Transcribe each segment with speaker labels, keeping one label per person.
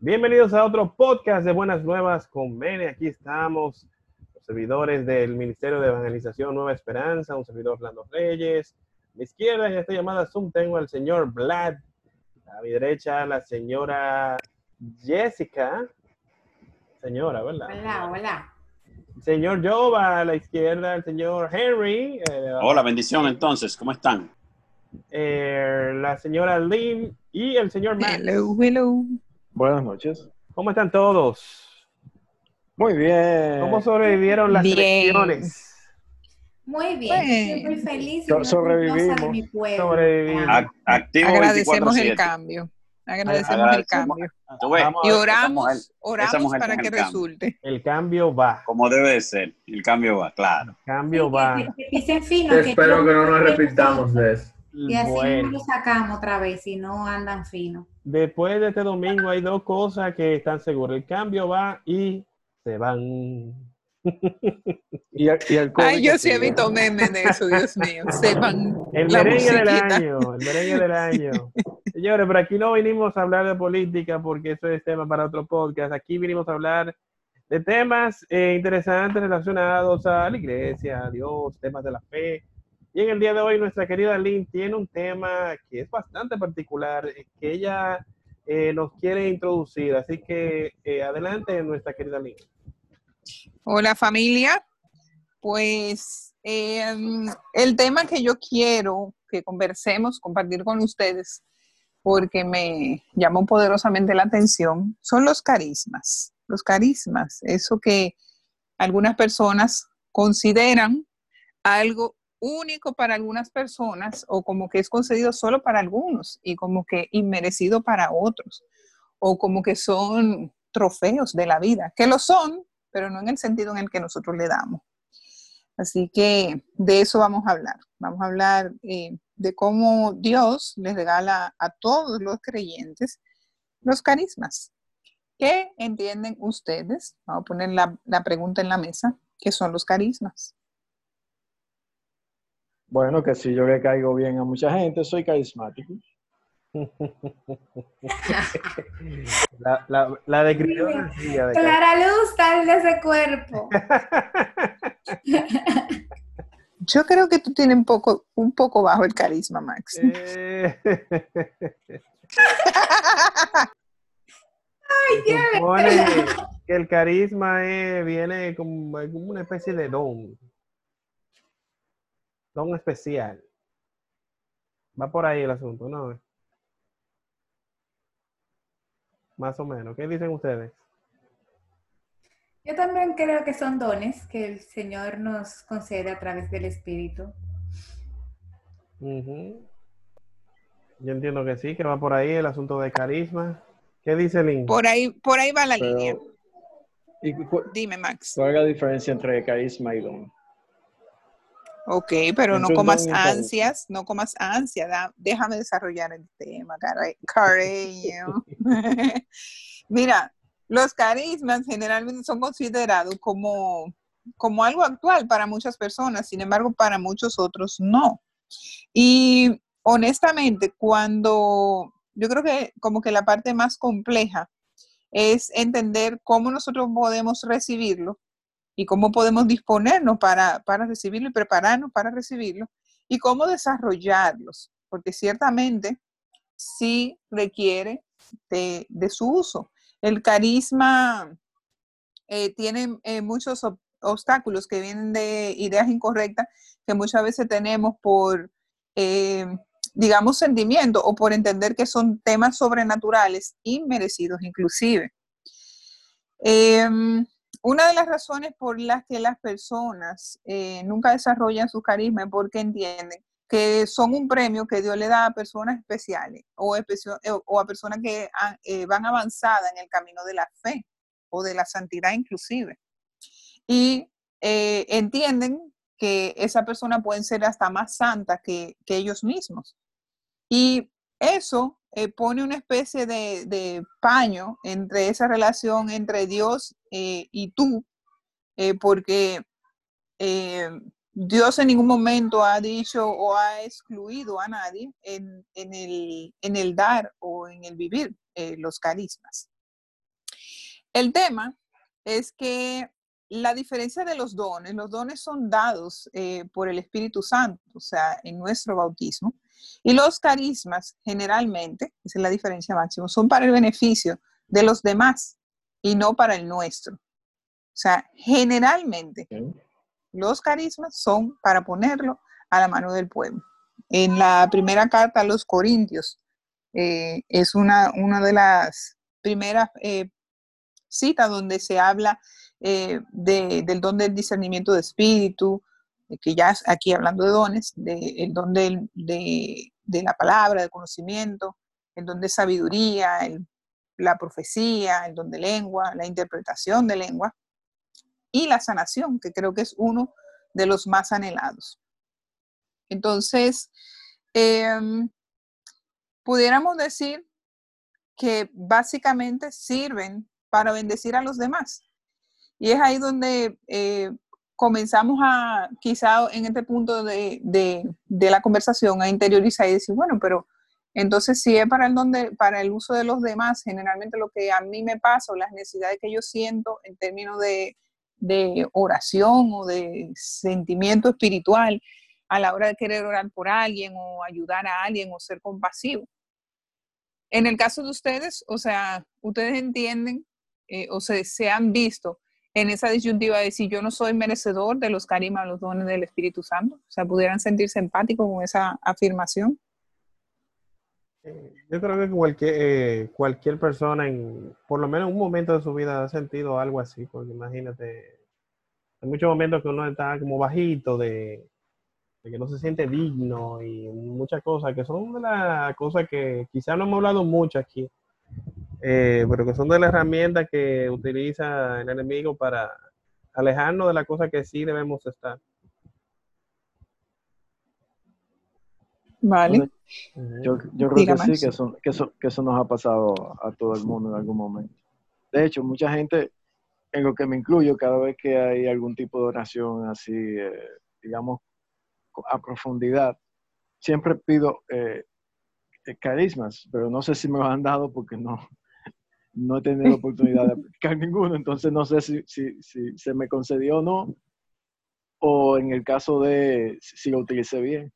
Speaker 1: Bienvenidos a otro podcast de Buenas Nuevas con Mene. Aquí estamos, los servidores del Ministerio de Evangelización Nueva Esperanza, un servidor Orlando Reyes. A mi izquierda en esta llamada Zoom tengo al señor Vlad. A mi derecha la señora Jessica. Señora, ¿verdad?
Speaker 2: Hola, hola.
Speaker 1: Señor Jova, a la izquierda el señor Henry. eh,
Speaker 3: Hola, bendición entonces, ¿cómo están?
Speaker 1: eh, la señora Lynn y el señor Matt.
Speaker 4: Hello, hello.
Speaker 5: Buenas noches.
Speaker 1: ¿Cómo están todos?
Speaker 5: Muy bien.
Speaker 1: ¿Cómo sobrevivieron las
Speaker 4: Bien.
Speaker 1: elecciones?
Speaker 2: Muy bien, estoy muy feliz y
Speaker 5: sobrevivimos.
Speaker 2: de mi pueblo.
Speaker 1: Sobrevivimos.
Speaker 3: Ac- Activo
Speaker 4: Agradecemos el
Speaker 3: 24/7.
Speaker 4: cambio. Agradecemos el cambio.
Speaker 3: Ves,
Speaker 4: Y oramos, oramos para que resulte.
Speaker 1: El cambio va.
Speaker 3: Como debe de ser, el cambio va, claro.
Speaker 1: El cambio
Speaker 2: sí,
Speaker 1: va.
Speaker 2: que- que pisen fino,
Speaker 6: Yo
Speaker 2: que
Speaker 6: espero que no nos repitamos de eso.
Speaker 2: Y así no lo sacamos otra vez si no andan fino.
Speaker 1: Después de este domingo hay dos cosas que están seguras. El cambio va y se van.
Speaker 5: Y, el- y el COVID
Speaker 4: Ay, yo sí he visto memes de eso, Dios mío. Sepan
Speaker 1: El
Speaker 4: la
Speaker 1: merengue del año, el merengue del año. Señores, pero aquí no vinimos a hablar de política porque eso es tema para otro podcast. Aquí vinimos a hablar de temas eh, interesantes relacionados a la iglesia, a Dios, temas de la fe. Y en el día de hoy nuestra querida Lynn tiene un tema que es bastante particular, eh, que ella eh, nos quiere introducir. Así que eh, adelante nuestra querida Lynn.
Speaker 4: Hola familia. Pues em, el tema que yo quiero que conversemos, compartir con ustedes, porque me llamó poderosamente la atención, son los carismas. Los carismas, eso que algunas personas consideran algo único para algunas personas o como que es concedido solo para algunos y como que inmerecido para otros o como que son trofeos de la vida, que lo son, pero no en el sentido en el que nosotros le damos. Así que de eso vamos a hablar. Vamos a hablar eh, de cómo Dios les regala a todos los creyentes los carismas. ¿Qué entienden ustedes? Vamos a poner la, la pregunta en la mesa. ¿Qué son los carismas?
Speaker 5: Bueno, que si yo le caigo bien a mucha gente, soy carismático.
Speaker 1: La, la, la descripción de
Speaker 2: Clara luz, sal de ese cuerpo.
Speaker 4: Yo creo que tú tienes un poco, un poco bajo el carisma, Max.
Speaker 1: Eh,
Speaker 2: Ay,
Speaker 1: se
Speaker 2: qué
Speaker 1: supone que el carisma es- viene como, como una especie de don. Don especial. Va por ahí el asunto, ¿no? Más o menos. ¿Qué dicen ustedes?
Speaker 2: Yo también creo que son dones que el Señor nos concede a través del Espíritu.
Speaker 1: Yo entiendo que sí, que va por ahí el asunto de carisma. ¿Qué dice Lynn?
Speaker 4: Por ahí, por ahí va la
Speaker 5: Pero-
Speaker 4: línea.
Speaker 5: ¿Y cu-
Speaker 4: Dime, Max.
Speaker 5: cuál es la diferencia entre carisma y don?
Speaker 4: Ok, pero no comas ansias, no comas ansia, da- déjame desarrollar el tema, cariño. Mira, los carismas generalmente son considerados como, como algo actual para muchas personas, sin embargo, para muchos otros no. Y honestamente, cuando yo creo que como que la parte más compleja es entender cómo nosotros podemos recibirlo y cómo podemos disponernos para, para recibirlo y prepararnos para recibirlo y cómo desarrollarlos, porque ciertamente sí requiere de, de su uso. El carisma eh, tiene eh, muchos ob- obstáculos que vienen de ideas incorrectas que muchas veces tenemos por, eh, digamos, sentimiento o por entender que son temas sobrenaturales, inmerecidos inclusive. Una de las razones por las que las personas eh, nunca desarrollan su carisma es porque entienden que son un premio que Dios le da a personas especiales o, eh, a personas que eh, van avanzadas en el camino de la fe o de la santidad inclusive. Y eh, entienden que esa persona pueden ser hasta más santa que, ellos mismos. Y eso pone una especie de, de paño entre esa relación entre Dios eh, y tú, eh, porque eh, Dios en ningún momento ha dicho o ha excluido a nadie en, el, dar o en el vivir los carismas. El tema es que la diferencia de los dones, los dones son dados por el Espíritu Santo, o sea, en nuestro bautismo, y los carismas generalmente, es la diferencia máxima, son para el beneficio de los demás y no para el nuestro. O sea, generalmente los carismas son para ponerlo a la mano del pueblo. En la primera carta a los Corintios eh, es una, una de las primeras eh, citas donde se habla eh, del don del discernimiento de espíritu, que ya aquí hablando de dones, del don de, la palabra, del conocimiento, el don de sabiduría, la profecía, el don de lengua, la interpretación de lengua y la sanación, que creo que es uno de los más anhelados. Entonces, em, pudiéramos decir que básicamente sirven para bendecir a los demás. Y es ahí donde eh, comenzamos a, quizá en este punto de, la conversación, a interiorizar y decir, bueno, pero entonces si es para el, donde, para el uso de los demás, generalmente lo que a mí me pasa o las necesidades que yo siento en términos de, de oración o de sentimiento espiritual a la hora de querer orar por alguien o ayudar a alguien o ser compasivo. En el caso de ustedes, o sea, ustedes entienden eh, o se, se han visto en esa disyuntiva de si yo no soy merecedor de los carimas, los dones del Espíritu Santo? O sea, ¿pudieran sentirse empáticos con esa afirmación?
Speaker 1: Yo creo que cualquier, eh, cualquier persona, en, por lo menos en un momento de su vida, ha sentido algo así, porque imagínate, hay muchos momentos que uno está como bajito, de, que no se siente digno y muchas cosas, que son de las cosas que quizás no hemos hablado mucho aquí, eh, pero que son de las herramientas que utiliza el enemigo para alejarnos de la cosa que sí debemos estar.
Speaker 4: Vale.
Speaker 5: Yo, yo creo que sí, que eso, que, eso, que eso nos ha pasado a todo el mundo en algún momento. De hecho, mucha gente, en lo que me incluyo, cada vez que hay algún tipo de oración así, eh, digamos, a profundidad, siempre pido eh, carismas, pero no sé si me lo han dado porque no, no he tenido oportunidad de aplicar ninguno, entonces no sé si, si, si, se me concedió o no, o en el caso de si lo utilicé bien.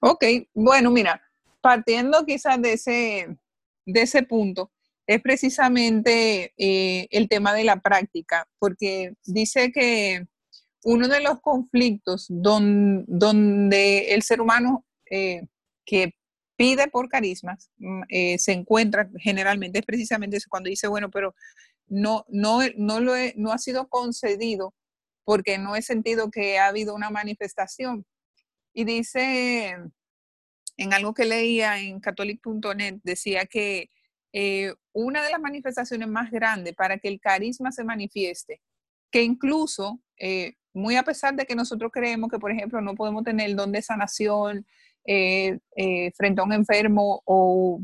Speaker 4: Ok, bueno, mira, partiendo quizás de ese, de ese punto, es precisamente eh, el tema de la práctica, porque dice que uno de los conflictos donde el ser humano eh, que pide por carismas mm, eh, se encuentra generalmente es precisamente eso, cuando dice, bueno, pero no, no, no, lo no ha sido concedido porque no he sentido que ha habido una manifestación. Y dice, en algo que leía en catholic.net, decía que eh, una de las manifestaciones más grandes para que el carisma se manifieste, que incluso, eh, muy a pesar de que nosotros creemos que, por ejemplo, no podemos tener el don de sanación, eh, frente a un enfermo o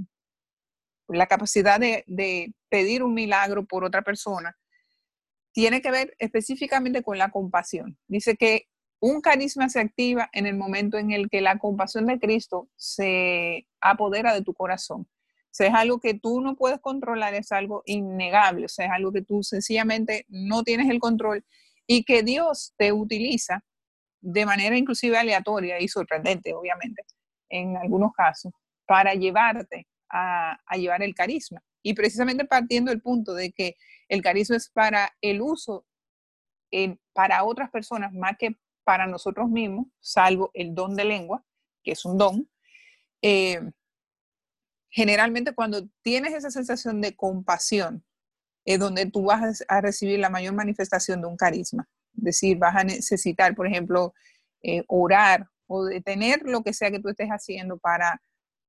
Speaker 4: la capacidad de, pedir un milagro por otra persona, tiene que ver específicamente con la compasión. Dice que un carisma se activa en el momento en el que la compasión de Cristo se apodera de tu corazón. O sea, es algo que tú no puedes controlar, es algo innegable, o sea, es algo que tú sencillamente no tienes el control y que Dios te utiliza de manera inclusive aleatoria y sorprendente, obviamente, en algunos casos, para llevarte a, llevar el carisma. Y precisamente partiendo del punto de que el carisma es para el uso para otras personas más que para nosotros mismos, salvo el don de lengua, que es un don. Eh, generalmente cuando tienes esa sensación de compasión, es donde tú vas a recibir la mayor manifestación de un carisma decir, vas a necesitar, por ejemplo, eh, orar o detener lo que sea que tú estés haciendo para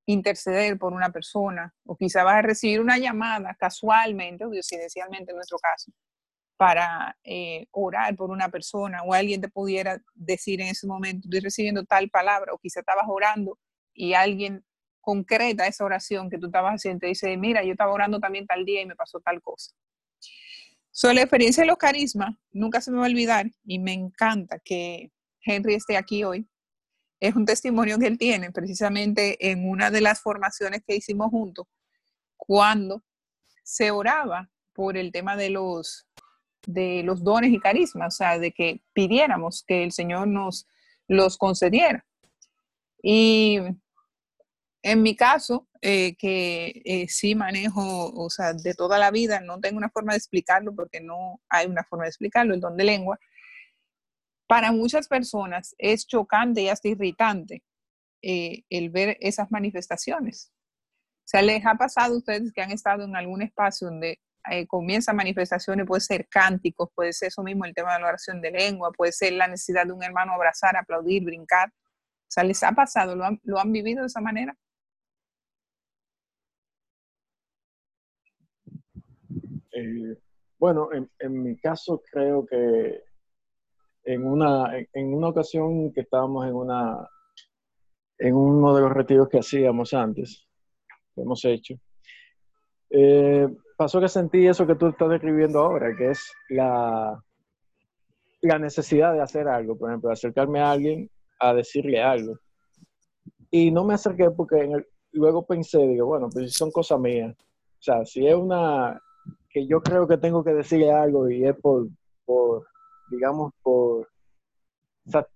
Speaker 4: interceder por una persona, o quizá vas a recibir una llamada casualmente o coincidencialmente en nuestro caso, para eh, orar por una persona, o alguien te pudiera decir en ese momento, estoy recibiendo tal palabra, o quizá estabas orando y alguien concreta esa oración que tú estabas haciendo, te dice, mira, yo estaba orando también tal día y me pasó tal cosa. Sobre la experiencia de los carismas, nunca se me va a olvidar y me encanta que Henry esté aquí hoy. Es un testimonio que él tiene precisamente en una de las formaciones que hicimos juntos, cuando se oraba por el tema de los, de los dones y carismas, o sea, de que pidiéramos que el Señor nos los concediera. Y en mi caso, eh, que eh, sí manejo, o sea, de toda la vida, no tengo una forma de explicarlo porque no hay una forma de explicarlo, el don de lengua, para muchas personas es chocante y hasta irritante eh, el ver esas manifestaciones. O sea, les ha pasado a ustedes que han estado en algún espacio donde comienzan manifestaciones, puede ser cánticos, puede ser eso mismo el tema de la oración de lengua, puede ser la necesidad de un hermano abrazar, aplaudir, brincar. O sea, ¿les ha pasado? ¿Lo han, lo han vivido de esa manera?
Speaker 5: Eh, bueno, en, mi caso creo que en una, en una ocasión que estábamos en una en uno de los retiros que hacíamos antes, que hemos hecho, eh, pasó que sentí eso que tú estás describiendo ahora, que es la, la necesidad de hacer algo, por ejemplo, de acercarme a alguien a decirle algo. Y no me acerqué porque luego pensé, digo, bueno, pues son cosas mías. O sea, si es una, que yo creo que tengo que decirle algo y es por, por digamos, por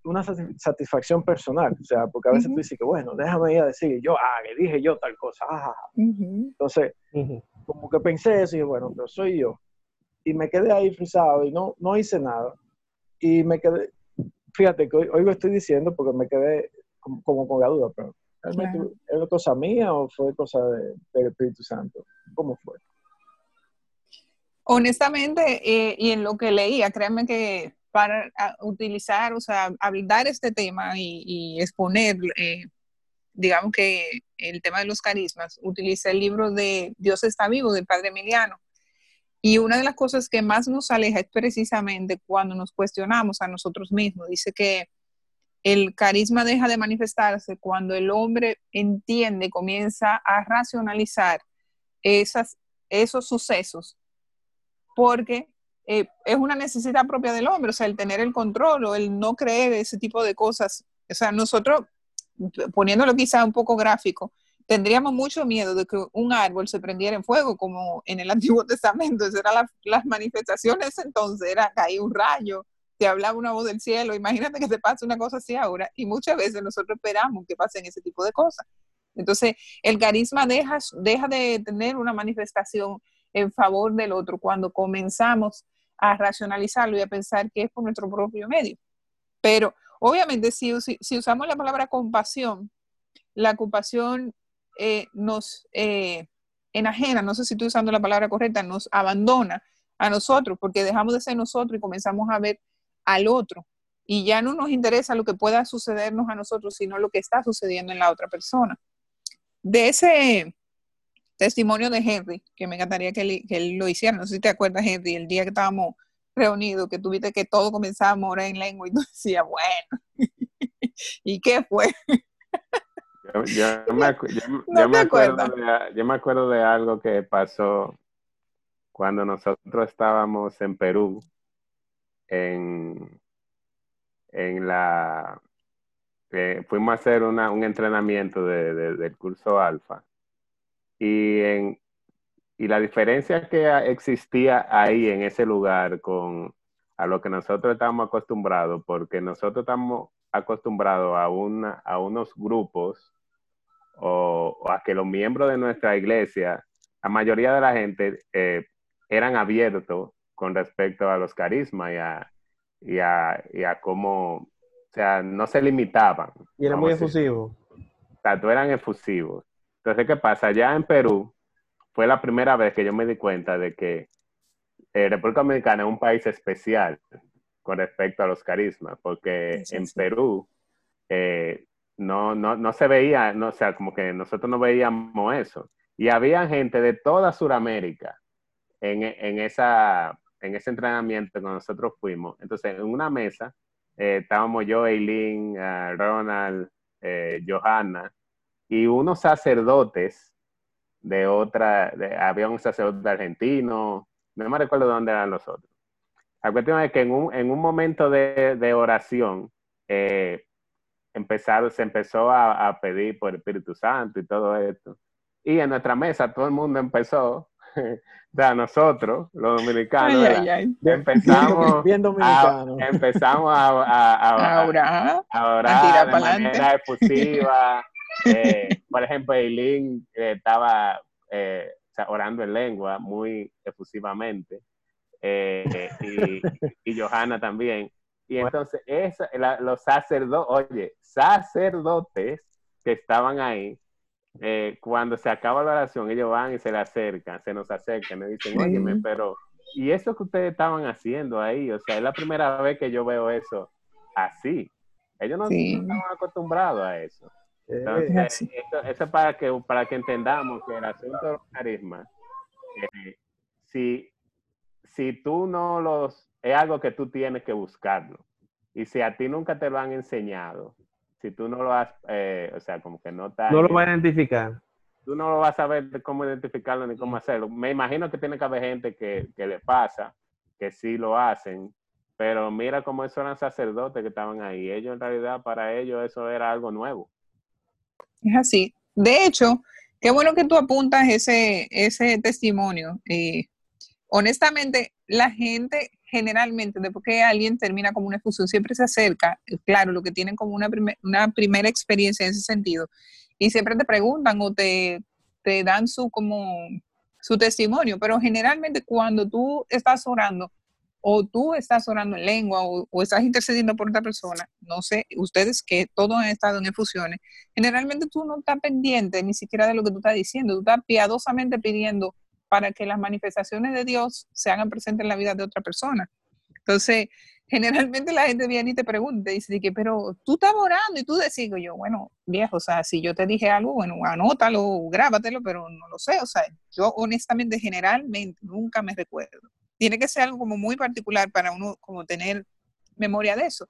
Speaker 5: una satisfacción personal, o sea, porque a veces tú dices que, bueno, déjame ir a decir, yo, ah, le dije yo tal cosa, ah, entonces, como que pensé eso y dije, bueno, pero soy yo, y me quedé ahí frisado y no, no hice nada, y me quedé, fíjate que hoy, lo estoy diciendo porque me quedé como, con la duda, pero ¿realmente ¿es cosa mía o fue cosa del Espíritu Santo? ¿Cómo fue?
Speaker 4: Honestamente, eh, y en lo que leía, créanme que para utilizar, o sea, hablar este tema y, exponer, eh, digamos que el tema de los carismas, utiliza el libro de Dios está vivo del padre Emiliano. Y una de las cosas que más nos aleja es precisamente cuando nos cuestionamos a nosotros mismos. Dice que el carisma deja de manifestarse cuando el hombre entiende, comienza a racionalizar esas, esos sucesos porque eh, es una necesidad propia del hombre, o sea, el tener el control o el no creer ese tipo de cosas. O sea, nosotros, poniéndolo quizá un poco gráfico, tendríamos mucho miedo de que un árbol se prendiera en fuego, como en el Antiguo Testamento. Esas eran las manifestaciones entonces, era caer un rayo, te hablaba una voz del cielo. Imagínate que te pase una cosa así ahora. Y muchas veces nosotros esperamos que pasen ese tipo de cosas. Entonces, el carisma deja, deja de tener una manifestación en favor del otro cuando comenzamos a racionalizarlo y a pensar que es por nuestro propio medio. Pero obviamente si, usamos la palabra compasión, la compasión eh, nos eh, enajena, no sé si estoy usando la palabra correcta, nos abandona a nosotros porque dejamos de ser nosotros y comenzamos a ver al otro. Y ya no nos interesa lo que pueda sucedernos a nosotros, sino lo que está sucediendo en la otra persona. De ese, testimonio de Henry, que me encantaría que él, lo hiciera. No sé si te acuerdas, Henry, el día que estábamos reunidos, que tuviste que todo comenzaba a morar en lengua y tú decías, bueno, ¿y qué fue?
Speaker 7: Yo, me, acuerdo de, yo me acuerdo de algo que pasó cuando nosotros estábamos en Perú, en, en la... Eh, fuimos a hacer un entrenamiento del curso alfa. Y, en, y la diferencia que existía ahí en ese lugar con a lo que nosotros estamos acostumbrados, porque nosotros estamos acostumbrados a, una, a unos grupos o, a que los miembros de nuestra iglesia, la mayoría de la gente eh, eran abiertos con respecto a los carismas y a, y a, y a cómo, o sea, no se limitaban.
Speaker 5: Y eran muy efusivos.
Speaker 7: Tanto eran efusivos. Entonces, ¿qué pasa? Allá en Perú fue la primera vez que yo me di cuenta de que eh, República Dominicana es un país especial con respecto a los carismas, porque en Perú eh, no, no, no, se veía, no, o sea, como que nosotros no veíamos eso. Y había gente de toda Sudamérica en, en, esa, en ese entrenamiento que nosotros fuimos. Entonces, en una mesa eh, estábamos yo, Eileen, Ronald, Johanna, y unos sacerdotes de otra, había un sacerdote argentino, no me recuerdo de dónde eran los otros. La cuestión es que en un, en un momento de, de oración, eh, se empezó a, a, pedir por el Espíritu Santo y todo esto. Y en nuestra mesa todo el mundo empezó o sea, nosotros, los dominicanos, empezamos, A, empezamos a, a, orar, a de manera efusiva. Eh, por ejemplo, Eileen eh, estaba eh, orando en lengua muy efusivamente. y, y Johanna también. Y entonces, los sacerdotes, oye, sacerdotes que estaban ahí, eh, cuando se acaba la oración, ellos van y se le acercan, se nos acercan, y dicen, óyeme, pero, ¿y eso que ustedes estaban haciendo ahí? O sea, es la primera vez que yo veo eso así. Ellos no, estaban acostumbrados a eso. Entonces, eso, es para que, para que entendamos que el asunto de los carismas, eh, si, si tú no los es algo que tú tienes que buscarlo. Y si a ti nunca te lo han enseñado, si tú no lo has, eh, o sea, como que no está...
Speaker 1: No lo vas a identificar.
Speaker 7: Tú no lo vas a saber cómo identificarlo ni cómo hacerlo. Me imagino que tiene que haber gente que, que le pasa, que sí lo hacen, pero mira cómo esos eran sacerdotes que estaban ahí. Ellos en realidad, para ellos eso era algo nuevo.
Speaker 4: Es así. De hecho, qué bueno que tú apuntas ese, ese testimonio. Eh, honestamente, la gente generalmente, después que alguien termina como una efusión, siempre se acerca, eh, claro, lo que tienen como una, una primera experiencia en ese sentido, y siempre te preguntan o te, te dan su, como, su testimonio, pero generalmente cuando tú estás orando, o tú estás orando en lengua, o, estás intercediendo por otra persona, no sé, ustedes que todos han estado en efusiones, generalmente tú no estás pendiente ni siquiera de lo que tú estás diciendo, tú estás piadosamente pidiendo para que las manifestaciones de Dios se hagan presentes en la vida de otra persona. Entonces, generalmente la gente viene y te pregunta, dice, que, pero tú estás orando y tú decís, yo, bueno, viejo, o sea, si yo te dije algo, bueno, anótalo, grábatelo, pero no lo sé, o sea, yo honestamente, generalmente, nunca me recuerdo. Tiene que ser algo como muy particular para uno como tener memoria de eso.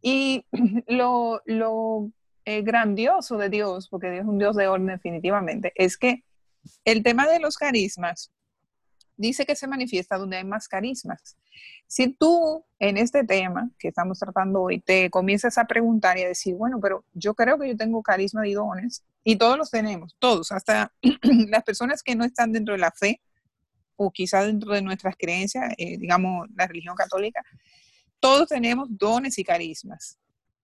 Speaker 4: Y lo, lo eh, grandioso de Dios, porque Dios es un Dios de orden definitivamente, es que el tema de los carismas dice que se manifiesta donde hay más carismas. Si tú en este tema que estamos tratando hoy te comienzas a preguntar y a decir, bueno, pero yo creo que yo tengo carisma y dones, y todos los tenemos, todos, hasta las personas que no están dentro de la fe o quizá dentro de nuestras creencias, eh, digamos la religión católica, todos tenemos dones y carismas.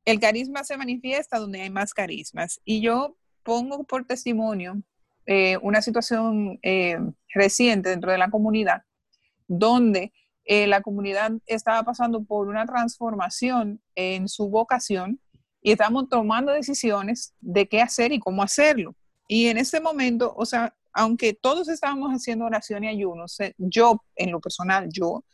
Speaker 4: El carisma se manifiesta donde hay más carismas. Y yo pongo por testimonio eh, una situación eh, reciente dentro de la comunidad, donde eh, la comunidad estaba pasando por una transformación en su vocación y estamos tomando decisiones de qué hacer y cómo hacerlo. Y en ese momento, o sea, aunque todos estábamos haciendo oración y ayuno, yo en lo personal, yo,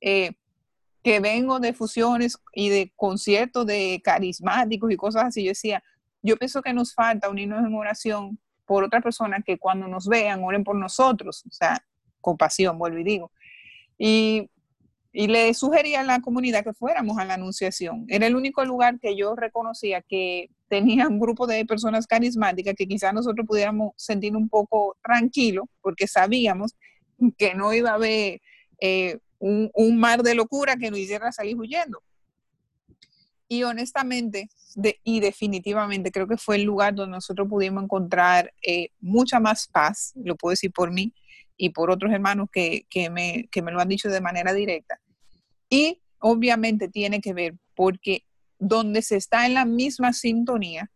Speaker 4: que vengo de fusiones y de conciertos de carismáticos y cosas así, yo decía, yo pienso que nos falta unirnos en oración por otra persona que cuando nos vean oren por nosotros, o sea, compasión, vuelvo y digo. Y, y le sugería a la comunidad que fuéramos a la anunciación. Era el único lugar que yo reconocía que tenía un grupo de personas carismáticas que quizás nosotros pudiéramos sentir un poco tranquilo porque sabíamos que no iba a haber eh, un, un, mar de locura que nos hiciera salir huyendo. Y honestamente, y definitivamente creo que fue el lugar donde nosotros pudimos encontrar eh, mucha más paz, lo puedo decir por mí y por otros hermanos que, me, me lo han dicho de manera directa. Y obviamente tiene que ver porque donde se está en la misma sintonía,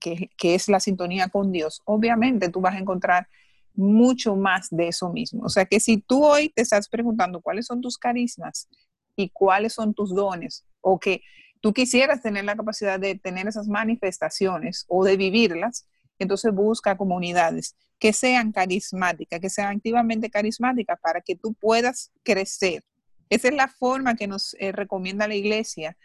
Speaker 4: que, que, es la sintonía con Dios, obviamente tú vas a encontrar mucho más de eso mismo. O sea que si tú hoy te estás preguntando cuáles son tus carismas y cuáles son tus dones, o que tú quisieras tener la capacidad de tener esas manifestaciones o de vivirlas, entonces busca comunidades que sean carismáticas, que sean activamente carismáticas para que tú puedas crecer. Esa es la forma que nos eh, recomienda la iglesia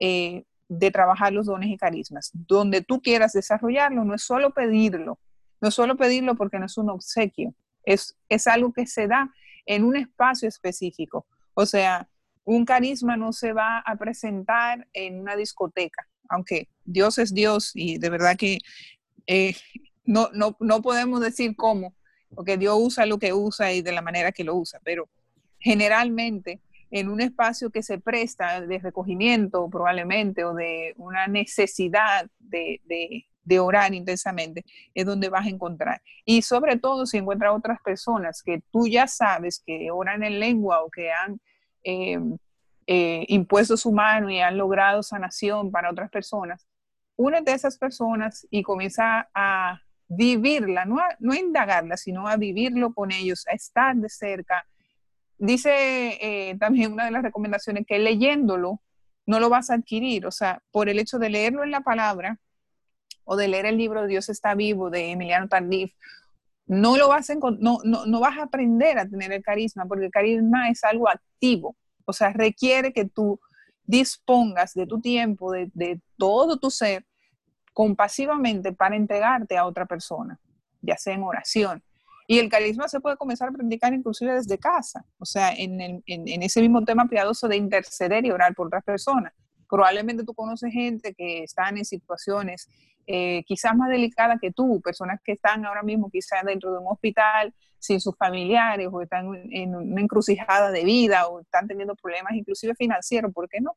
Speaker 4: eh, de trabajar los dones y carismas. Donde tú quieras desarrollarlo, no es solo pedirlo, no es solo pedirlo porque no es un obsequio, es, es algo que se da en un espacio específico. O sea, un carisma no se va a presentar en una discoteca, aunque Dios es Dios y de verdad que eh, no, no, podemos decir cómo, porque Dios usa lo que usa y de la manera que lo usa, pero generalmente en un espacio que se presta de recogimiento probablemente o de una necesidad de, de orar intensamente, es donde vas a encontrar. Y sobre todo si encuentras otras personas que tú ya sabes que oran en lengua o que han eh, eh, impuesto su mano y han logrado sanación para otras personas, únete a esas personas y comienza a vivirla, no a, no a indagarla, sino a vivirlo con ellos, a estar de cerca. Dice eh, también una de las recomendaciones que leyéndolo no lo vas a adquirir, o sea, por el hecho de leerlo en la palabra o de leer el libro Dios está vivo de Emiliano Tardif, no lo vas a, no, no, no vas a aprender a tener el carisma, porque el carisma es algo activo, o sea, requiere que tú dispongas de tu tiempo, de, de todo tu ser, compasivamente para entregarte a otra persona, ya sea en oración. Y el carisma se puede comenzar a practicar inclusive desde casa, o sea, en, en, en, ese mismo tema piadoso de interceder y orar por otras personas. Probablemente tú conoces gente que están en situaciones eh, quizás más delicadas que tú, personas que están ahora mismo quizás dentro de un hospital sin sus familiares o están en una encrucijada de vida o están teniendo problemas inclusive financieros, ¿por qué no?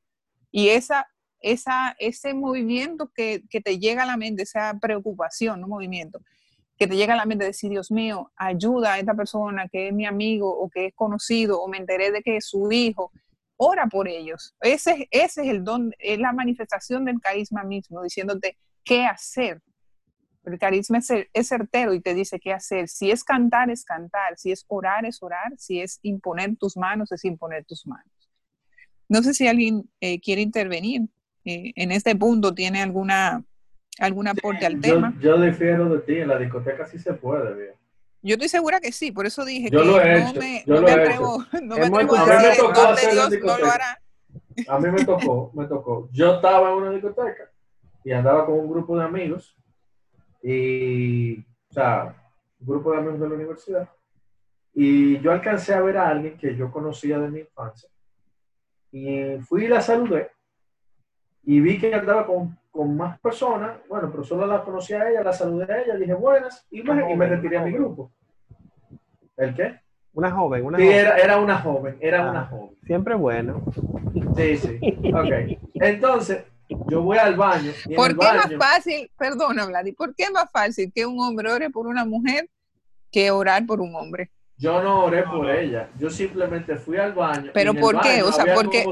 Speaker 4: Y esa esa, ese movimiento que, que, te llega a la mente, esa preocupación, no movimiento, que te llega a la mente de decir, Dios mío, ayuda a esta persona que es mi amigo o que es conocido o me enteré de que es su hijo, ora por ellos. Ese, ese es el don, es la manifestación del carisma mismo, diciéndote qué hacer. El carisma es, certero y te dice qué hacer. Si es cantar, es cantar. Si es orar, es orar. Si es imponer tus manos, es imponer tus manos. No sé si alguien eh, quiere intervenir. Eh, en este punto tiene alguna algún aporte al tema.
Speaker 6: Yo difiero de ti, en la discoteca sí se puede, bien.
Speaker 4: Yo estoy segura que sí, por eso dije
Speaker 6: yo
Speaker 4: que
Speaker 6: lo he
Speaker 4: no
Speaker 6: hecho,
Speaker 4: me,
Speaker 6: yo
Speaker 4: no
Speaker 6: lo
Speaker 4: me
Speaker 6: he
Speaker 4: atrevo, no me atrevo a decir Dios no lo hará.
Speaker 6: A mí me tocó, me tocó. Yo estaba en una discoteca y andaba con un grupo de amigos y, o sea, un grupo de amigos de la universidad. Y yo alcancé a ver a alguien que yo conocía de mi infancia. Y fui y la saludé y vi que andaba con, con más personas. Bueno, pero solo la conocía a ella, la saludé a ella, dije buenas y me, y me retiré a mi grupo. ¿El qué?
Speaker 1: Una joven, una
Speaker 6: Sí,
Speaker 1: joven.
Speaker 6: era, era una joven, era
Speaker 1: Ah.
Speaker 6: una joven.
Speaker 1: Siempre bueno.
Speaker 6: Sí, sí. Ok. Entonces, yo voy al baño. Y en
Speaker 4: ¿Por
Speaker 6: el
Speaker 4: qué es más
Speaker 6: baño,
Speaker 4: fácil, perdona, Vladi, por qué es más fácil que un hombre ore por una mujer que orar por un hombre?
Speaker 6: yo no oré por ella. Yo simplemente fui al baño.
Speaker 4: Pero ¿por qué?
Speaker 6: baño
Speaker 4: O sea, ¿por qué,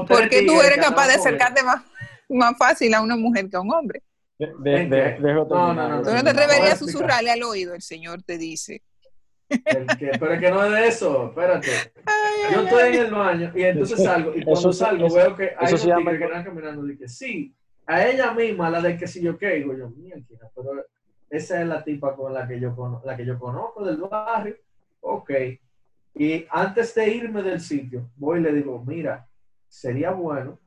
Speaker 4: tú eres capaz de acercarte más, más fácil a una mujer que a un hombre?
Speaker 5: De- de-
Speaker 6: ¿En
Speaker 5: de-
Speaker 6: No, no, no,
Speaker 4: Tú no te atreverías a susurrarle al oído, el Señor te dice.
Speaker 6: El que- pero es que no es de eso. Espérate.
Speaker 4: Ay,
Speaker 6: Yo estoy
Speaker 4: ay.
Speaker 6: en el baño y entonces salgo. Y cuando
Speaker 5: Eso
Speaker 6: salgo
Speaker 5: eso-
Speaker 6: veo que hay unos
Speaker 5: llama-
Speaker 6: que están caminando. Dije, sí, a ella misma, la del que si yo qué. Digo yo, mierda, pero esa es la tipa con la que yo, cono- la que yo conozco del barrio. Ok. Y antes de irme del sitio, voy y le digo, mira, sería bueno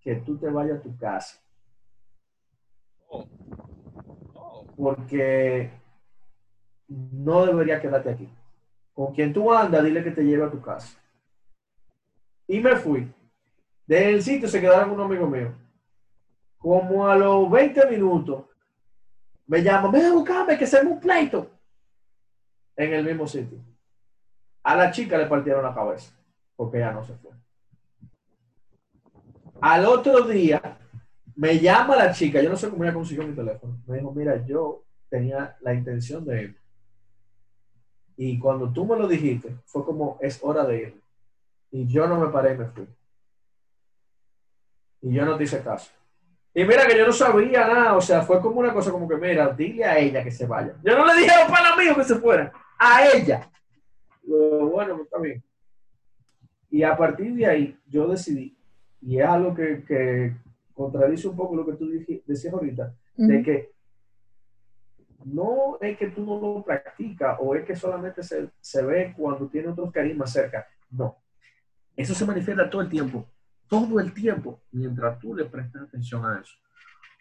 Speaker 6: que tú te vayas a tu casa. Porque no debería quedarte aquí. Con quien tú andas, dile que te lleve a tu casa. Y me fui. Del sitio se quedaron unos amigos míos. Como a los 20 minutos, me llaman, ven a buscarme que se me un pleito. En el mismo sitio. A la chica le partieron la cabeza, porque ella no se fue. Al otro día, me llama la chica, yo no sé cómo ella consiguió mi teléfono. Me dijo, mira, yo tenía la intención de ir. Y cuando tú me lo dijiste, fue como, es hora de ir. Y yo no me paré y me fui. Y yo no te hice caso. Y mira que yo no sabía nada, o sea, fue como una cosa como que, mira, dile a ella que se vaya. Yo no le dije a los míos que se fueran, a ella. Bueno, pues está bien. Y a partir de ahí, yo decidí, y es algo que, que contradice un poco lo que tú decías ahorita, de que no es que tú no lo practicas o es que solamente se, se ve cuando tiene otros carismas cerca. No. Eso se manifiesta todo el tiempo. Todo el tiempo, mientras tú le prestas atención a eso.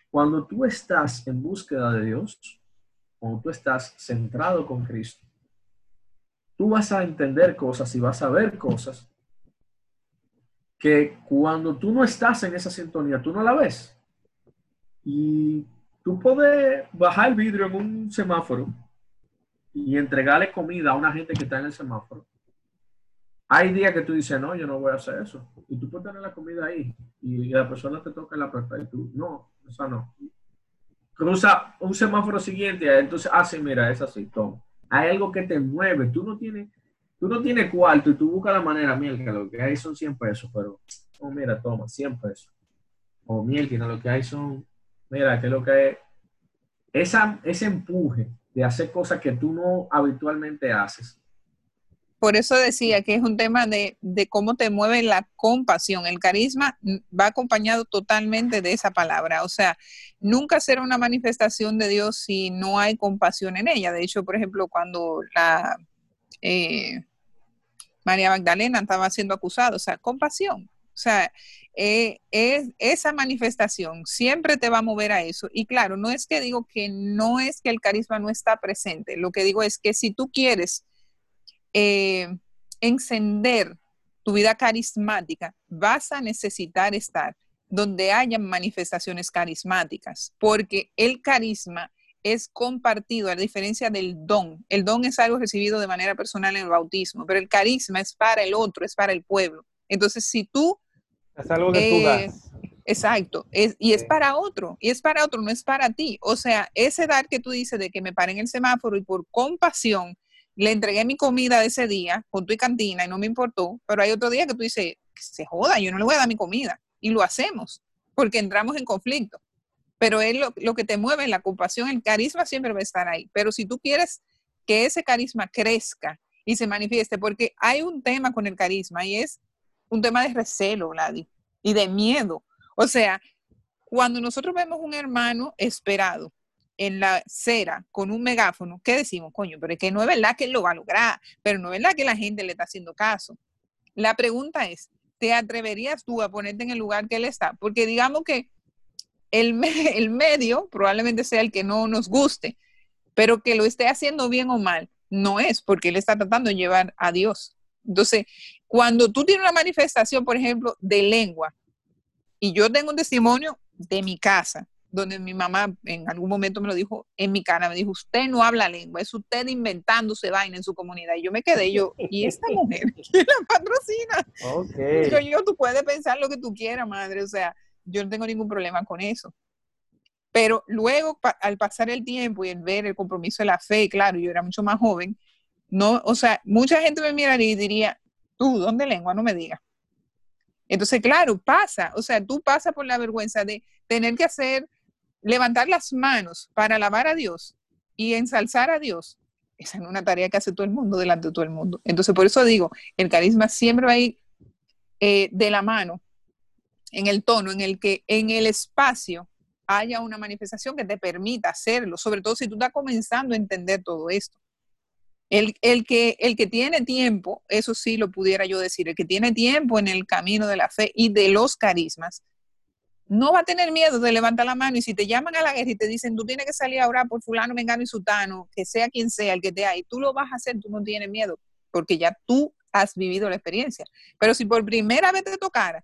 Speaker 6: Cuando tú estás en búsqueda de Dios, cuando tú estás centrado con Cristo, tú vas a entender cosas y vas a ver cosas que cuando tú no estás en esa sintonía, tú no la ves. Y tú puedes bajar el vidrio en un semáforo y entregarle comida a una gente que está en el semáforo. Hay días que tú dices, no, yo no voy a hacer eso. Y tú puedes tener la comida ahí y la persona te toca en la puerta y tú, no, esa no. cruza un semáforo siguiente, entonces, ah, mira, es así. Hay algo que te mueve, tú no tienes, tú no tienes cuarto y tú buscas la manera, mira, que lo que hay son 100 pesos, pero, oh, mira, toma, 100 pesos. O miel, que no, lo que hay son, mira, que lo que hay, esa, ese empuje de hacer cosas que tú no habitualmente haces,
Speaker 4: por eso decía que es un tema de, cómo te mueve la compasión. El carisma va acompañado totalmente de esa palabra. O sea, nunca será una manifestación de Dios si no hay compasión en ella. De hecho, por ejemplo, cuando la eh, María Magdalena estaba siendo acusada, o sea, compasión. O sea, eh, es, esa manifestación siempre te va a mover a eso. Y claro, no es que digo que no es que el carisma no está presente. Lo que digo es que si tú quieres eh, encender tu vida carismática, vas a necesitar estar donde haya manifestaciones carismáticas, porque el carisma es compartido, a diferencia del don. El don es algo recibido de manera personal en el bautismo, pero el carisma es para el otro, es para el pueblo. Entonces, si tú...
Speaker 1: Es algo que tú eh, das.
Speaker 4: Exacto, y es para otro, y es para otro, no es para ti. O sea, ese dar que tú dices de que me paren el semáforo y por compasión le entregué mi comida de ese día con tu cantina y no me importó, pero hay otro día que tú dices, se joda, yo no le voy a dar mi comida. Y lo hacemos, porque entramos en conflicto. Pero es lo, que te mueve, la compasión, el carisma siempre va a estar ahí. Pero si tú quieres que ese carisma crezca y se manifieste, porque hay un tema con el carisma y es un tema de recelo, Vladi, y de miedo. O sea, cuando nosotros vemos un hermano esperado, en la cera con un megáfono, ¿qué decimos, coño? Pero es que no es verdad que él lo va a lograr, pero no es verdad que la gente le está haciendo caso. La pregunta es, ¿te atreverías tú a ponerte en el lugar que él está? Porque digamos que el, el medio probablemente sea el que no nos guste, pero que lo esté haciendo bien o mal, no es porque él está tratando de llevar a Dios. Entonces, cuando tú tienes una manifestación, por ejemplo, de lengua, y yo tengo un testimonio de mi casa, donde mi mamá en algún momento me lo dijo en mi cara, me dijo, usted no habla lengua, es usted inventándose vaina en su comunidad. Y yo me quedé, yo, ¿y esta mujer que la patrocina? Okay. Yo, yo, tú puedes pensar lo que tú quieras, madre, o sea, yo no tengo ningún problema con eso. Pero luego, al pasar el tiempo y el ver el compromiso de la fe, claro, yo era mucho más joven, no, o sea, mucha gente me miraría y diría, tú, ¿dónde lengua? No me digas. Entonces, claro, pasa, o sea, tú pasas por la vergüenza de tener que hacer levantar las manos para alabar a Dios y ensalzar a Dios, esa es una tarea que hace todo el mundo delante de todo el mundo. Entonces, por eso digo, el carisma siempre va a ir eh, de la mano en el tono en el que en el espacio haya una manifestación que te permita hacerlo, sobre todo si tú estás comenzando a entender todo esto. El, el, que, el que tiene tiempo, eso sí lo pudiera yo decir, el que tiene tiempo en el camino de la fe y de los carismas, no va a tener miedo de levantar la mano y si te llaman a la guerra y te dicen, tú tienes que salir a orar por fulano, mengano y sutano, que sea quien sea el que te ahí, tú lo vas a hacer, tú no tienes miedo, porque ya tú has vivido la experiencia. Pero si por primera vez te tocara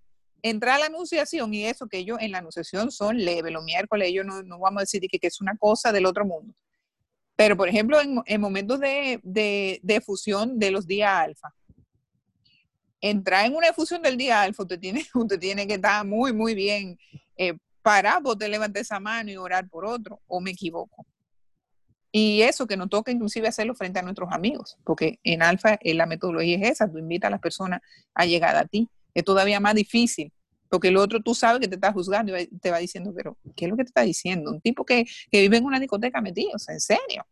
Speaker 4: entrar a la anunciación y eso que ellos en la anunciación son leves, los miércoles ellos no, vamos a decir que, que, es una cosa del otro mundo. Pero, por ejemplo, en, momentos de, de, fusión de los días alfa, entrar en una efusión del día alfa, usted tiene, usted tiene que estar muy, muy bien eh, para poder levantar esa mano y orar por otro, o me equivoco. Y eso que nos toca inclusive hacerlo frente a nuestros amigos, porque en alfa eh, la metodología es esa, tú invitas a las personas a llegar a ti. Es todavía más difícil, porque el otro tú sabes que te está juzgando y te va diciendo, pero ¿qué es lo que te está diciendo? Un tipo que, vive en una discoteca metido, en serio.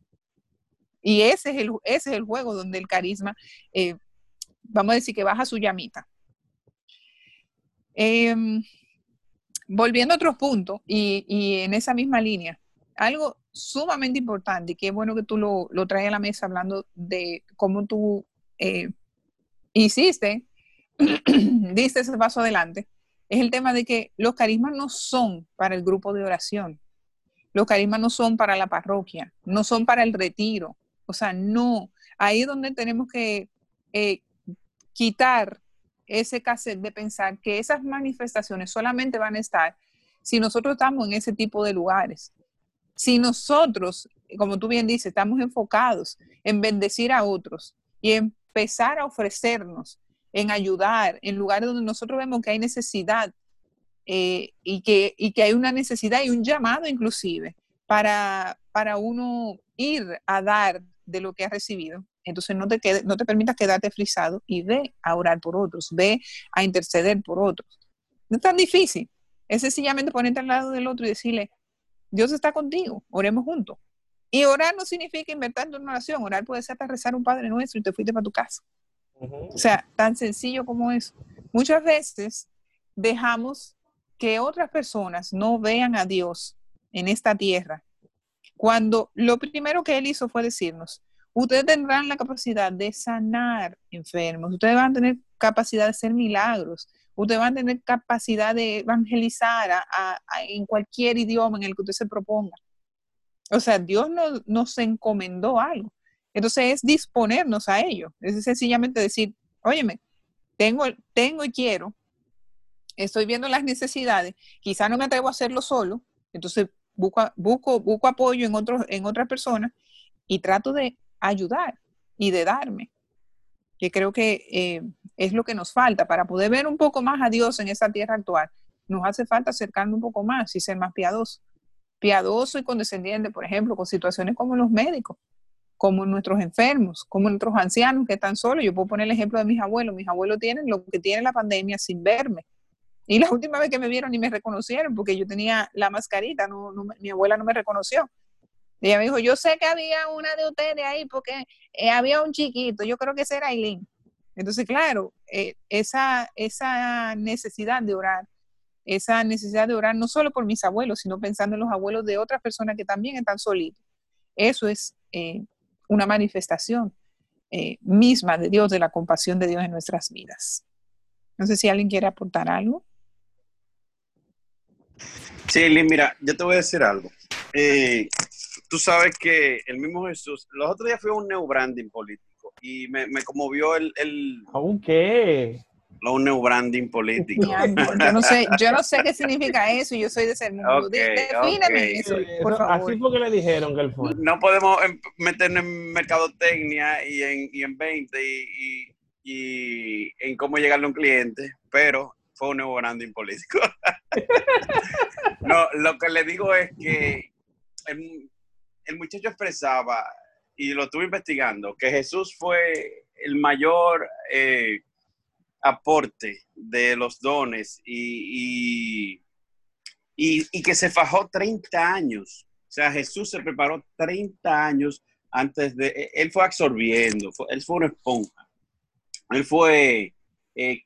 Speaker 4: Y ese es el, ese es el juego donde el carisma eh, vamos a decir que baja su llamita. Em, volviendo a otros puntos y, en esa misma línea, algo sumamente importante y qué bueno que tú lo, traes a la mesa hablando de cómo tú eh, hiciste, diste ese paso adelante, es el tema de que los carismas no son para el grupo de oración, los carismas no son para la parroquia, no son para el retiro, o sea, no, ahí es donde tenemos que eh, quitar ese cassette de pensar que esas manifestaciones solamente van a estar si nosotros estamos en ese tipo de lugares. Si nosotros, como tú bien dices, estamos enfocados en bendecir a otros y empezar a ofrecernos en ayudar en lugares donde nosotros vemos que hay necesidad eh, y, que, y que hay una necesidad y un llamado inclusive para, para uno ir a dar de lo que has recibido. Entonces no te, quede, no te permitas quedarte frisado y ve a orar por otros, ve a interceder por otros. No es tan difícil. Es sencillamente ponerte al lado del otro y decirle, Dios está contigo, oremos juntos. Y orar no significa inventar en una oración, orar puede ser hasta rezar un Padre Nuestro y te fuiste para tu casa. O sea, tan sencillo como eso. Muchas veces dejamos que otras personas no vean a Dios en esta tierra, cuando lo primero que Él hizo fue decirnos, ustedes tendrán la capacidad de sanar enfermos, ustedes van a tener capacidad de hacer milagros, ustedes van a tener capacidad de evangelizar en cualquier idioma en el que usted se proponga. O sea, Dios nos, nos encomendó algo. Entonces es disponernos a ello. Es sencillamente decir, óyeme, tengo, tengo y quiero, estoy viendo las necesidades, quizá no me atrevo a hacerlo solo, entonces busco, busco, busco apoyo en, otros, en otras personas y trato de ayudar y de darme, que creo que eh, es lo que nos falta para poder ver un poco más a Dios en esta tierra actual. Nos hace falta acercarnos un poco más y ser más piadoso. Piadoso y condescendiente, por ejemplo, con situaciones como los médicos, como nuestros enfermos, como nuestros ancianos que están solos. Yo puedo poner el ejemplo de mis abuelos. Mis abuelos tienen lo que tiene la pandemia sin verme. Y la última vez que me vieron y me reconocieron, porque yo tenía la mascarita, no, mi abuela no me reconoció. ella me dijo, yo sé que había una de ustedes ahí porque eh, había un chiquito, yo creo que ese era Aileen. Entonces, claro, eh, esa, esa necesidad de orar, esa necesidad de orar no solo por mis abuelos, sino pensando en los abuelos de otras personas que también están solitos. Eso es eh, una manifestación misma de Dios, de la compasión de Dios en nuestras vidas. No sé si alguien quiere aportar algo.
Speaker 3: Sí, Lynn, mira, yo te voy a decir algo. Eh, tú sabes que el mismo Jesús, los otros días fui a un neobranding político y me, me conmovió el, el...
Speaker 1: ¿Aún qué?
Speaker 3: Un neobranding político.
Speaker 4: yo, no sé, yo no sé qué significa eso, yo soy de ser mundo. Defíname eso, por favor.
Speaker 1: Así fue que le dijeron que él fue.
Speaker 3: No podemos em, meternos en mercadotecnia y en, y en 20 y, y, en cómo llegarle a un cliente, pero fue un nuevo branding político. no, lo que le digo es que el, muchacho expresaba, y lo estuve investigando, que Jesús fue el mayor eh, aporte de los dones y, y, que se fajó 30 años. O sea, Jesús se preparó 30 años antes de, él fue absorbiendo, él fue una esponja. Él fue eh,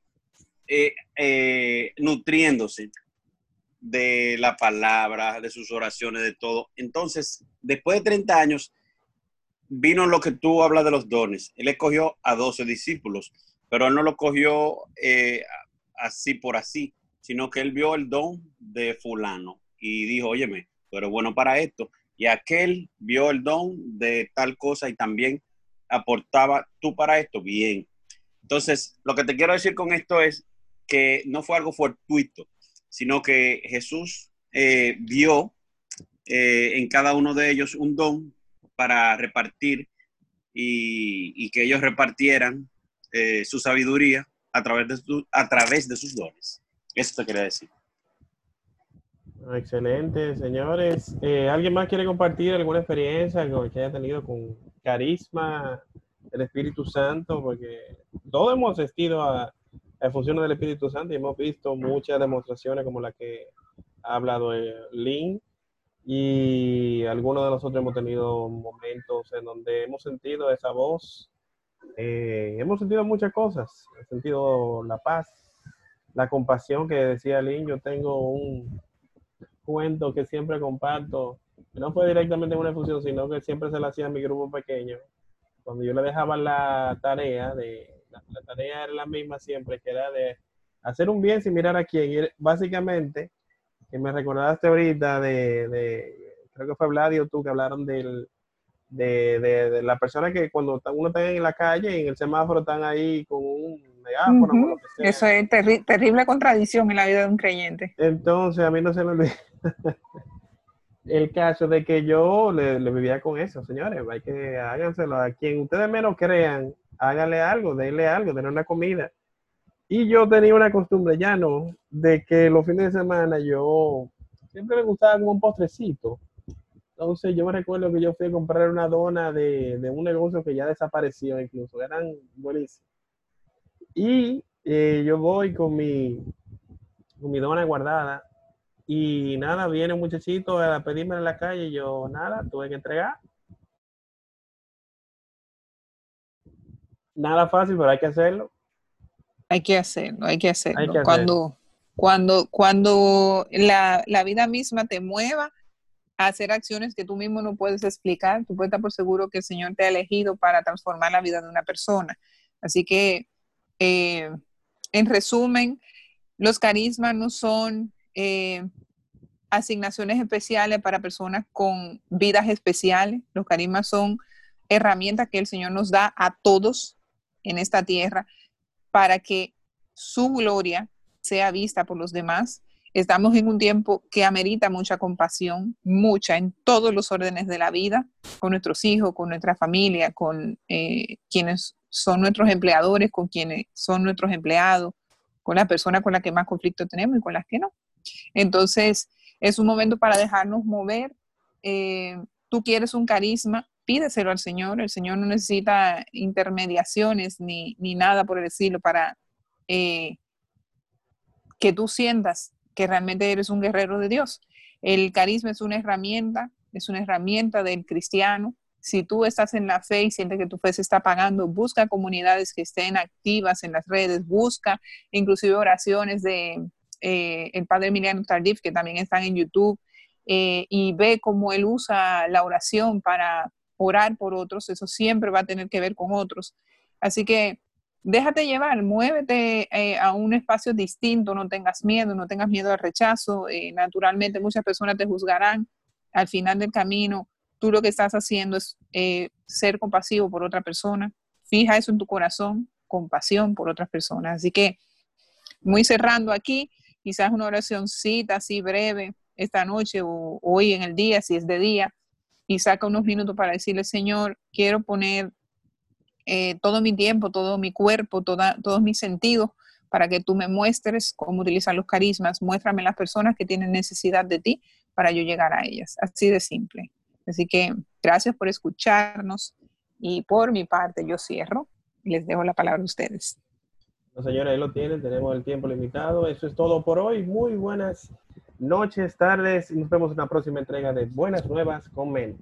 Speaker 3: eh, eh, nutriéndose de la palabra, de sus oraciones, de todo. Entonces, después de 30 años, vino lo que tú hablas de los dones. Él escogió a 12 discípulos, pero él no lo cogió eh, así por así, sino que él vio el don de fulano y dijo, óyeme, tú eres bueno para esto. Y aquel vio el don de tal cosa y también aportaba tú para esto, bien. Entonces, lo que te quiero decir con esto es que no fue algo fortuito, sino que Jesús eh, vio eh, en cada uno de ellos un don para repartir y, que ellos repartieran eh, su sabiduría a través, de a través de sus dones. Eso te quería decir.
Speaker 1: Excelente, señores. ¿Alguien más quiere compartir alguna experiencia que haya tenido con carisma, el Espíritu Santo? Porque todos hemos asistido a, en función del Espíritu Santo y hemos visto muchas demostraciones como la que ha hablado Lynn y algunos de nosotros hemos tenido momentos en donde hemos sentido esa voz, eh, hemos sentido muchas cosas, hemos sentido la paz, la compasión que decía Lynn, yo tengo un cuento que siempre comparto, no fue directamente en una función, sino que siempre se la hacía a mi grupo pequeño, cuando yo le dejaba la tarea de la, tarea era la misma siempre, que era de hacer un bien sin mirar a quién. Básicamente, que me recordaste ahorita de, creo que fue Vladio tú, que hablaron del, de, de, la persona que cuando uno está en la calle y en el semáforo están ahí con un megáfono.
Speaker 4: Eso es terrible contradicción en la vida de un creyente.
Speaker 1: Entonces, a mí no se me olvida el caso de que yo le, le, vivía con eso, señores. Hay que háganselo a quien ustedes menos crean hágale algo, denle algo, denle una comida. Y yo tenía una costumbre ya no, de que los fines de semana yo siempre me gustaba como un postrecito. Entonces yo me recuerdo que yo fui a comprar una dona de, un negocio que ya desapareció incluso, eran buenísimos. Y eh, yo voy con mi, con mi dona guardada y nada, viene un muchachito a pedirme en la calle y yo nada, tuve que entregar. Nada fácil, pero hay que hacerlo.
Speaker 4: Hay que hacerlo, hay que hacerlo. cuando, cuando, cuando la, la vida misma te mueva, hacer acciones que tú mismo no puedes explicar. Tú puedes estar por seguro que el Señor te ha elegido para transformar la vida de una persona. Así que, eh, en resumen, los carismas no son eh, asignaciones especiales para personas con vidas especiales. Los carismas son herramientas que el Señor nos da a todos en esta tierra para que su gloria sea vista por los demás Estamos en un tiempo que amerita mucha compasión, mucha en todos los órdenes de la vida, con nuestros hijos, con nuestra familia, con eh, quienes son nuestros empleadores, con quienes son nuestros empleados, con las personas con las que más conflicto tenemos y con las que no. Entonces, es un momento para dejarnos mover. Eh, tú quieres un carisma, pídeselo al Señor. El Señor no necesita intermediaciones ni, ni nada por el estilo para eh, que tú sientas que realmente eres un guerrero de Dios. El carisma es una herramienta, es una herramienta del cristiano. Si tú estás en la fe y sientes que tu fe se está pagando, busca comunidades que estén activas en las redes, busca inclusive oraciones de eh, el padre Emiliano Tardif, que también están en YouTube, eh, y ve cómo él usa la oración para orar por otros. Eso siempre va a tener que ver con otros. Así que déjate llevar, muévete eh, a un espacio distinto, no tengas miedo, no tengas miedo al rechazo. Eh, naturalmente muchas personas te juzgarán al final del camino. Tú lo que estás haciendo es eh, ser compasivo por otra persona. Fija eso en tu corazón, compasión por otras personas. Así que, muy cerrando aquí, quizás una oracióncita así breve esta noche o hoy en el día, si es de día, y saca unos minutos para decirle, Señor, quiero poner eh, todo mi tiempo, todo mi cuerpo, toda, todos mis sentidos para que tú me muestres cómo utilizar los carismas. Muéstrame las personas que tienen necesidad de ti para yo llegar a ellas. Así de simple. Así que gracias por escucharnos y por mi parte yo cierro y les dejo la palabra a ustedes.
Speaker 1: No, señora, ahí lo tienen, tenemos el tiempo limitado. Eso es todo por hoy. Muy buenas noches, tardes y nos vemos en la próxima entrega de Buenas Nuevas con Men.